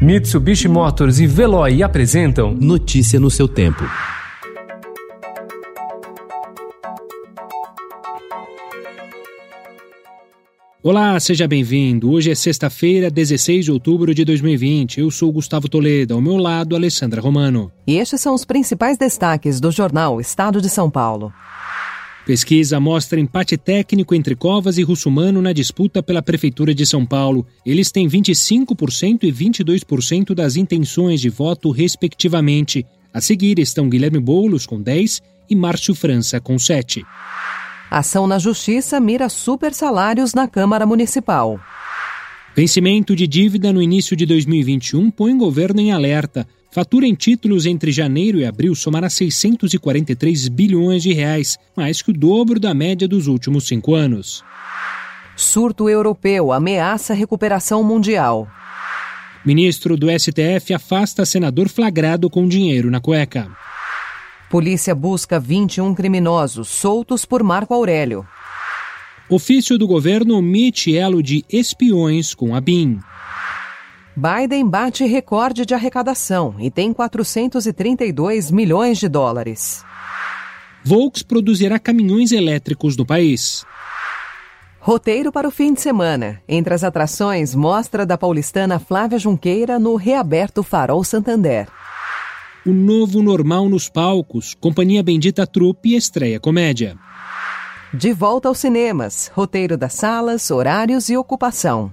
Mitsubishi Motors e Veloy apresentam Notícia no seu tempo. Olá, seja bem-vindo. Hoje é sexta-feira, 16 de outubro de 2020. Eu sou Gustavo Toledo, ao meu lado, Alessandra Romano. E estes são os principais destaques do jornal Estado de São Paulo. Pesquisa mostra empate técnico entre Covas e Russumano na disputa pela Prefeitura de São Paulo. Eles têm 25% e 22% das intenções de voto, respectivamente. A seguir estão Guilherme Boulos, com 10%, e Márcio França, com 7%. Ação na Justiça mira super salários na Câmara Municipal. Vencimento de dívida no início de 2021 põe o governo em alerta. Fatura em títulos entre janeiro e abril somará 643 bilhões de reais, mais que o dobro da média dos últimos cinco anos. Surto europeu ameaça recuperação mundial. Ministro do STF afasta senador flagrado com dinheiro na cueca. Polícia busca 21 criminosos soltos por Marco Aurélio. Ofício do governo omite elo de espiões com a BIM. Biden bate recorde de arrecadação e tem 432 milhões de dólares. Volks produzirá caminhões elétricos no país. Roteiro para o fim de semana. Entre as atrações, mostra da paulistana Flávia Junqueira no reaberto Farol Santander. O novo normal nos palcos, Companhia Bendita Trupe estreia comédia. De volta aos cinemas. Roteiro das salas, horários e ocupação.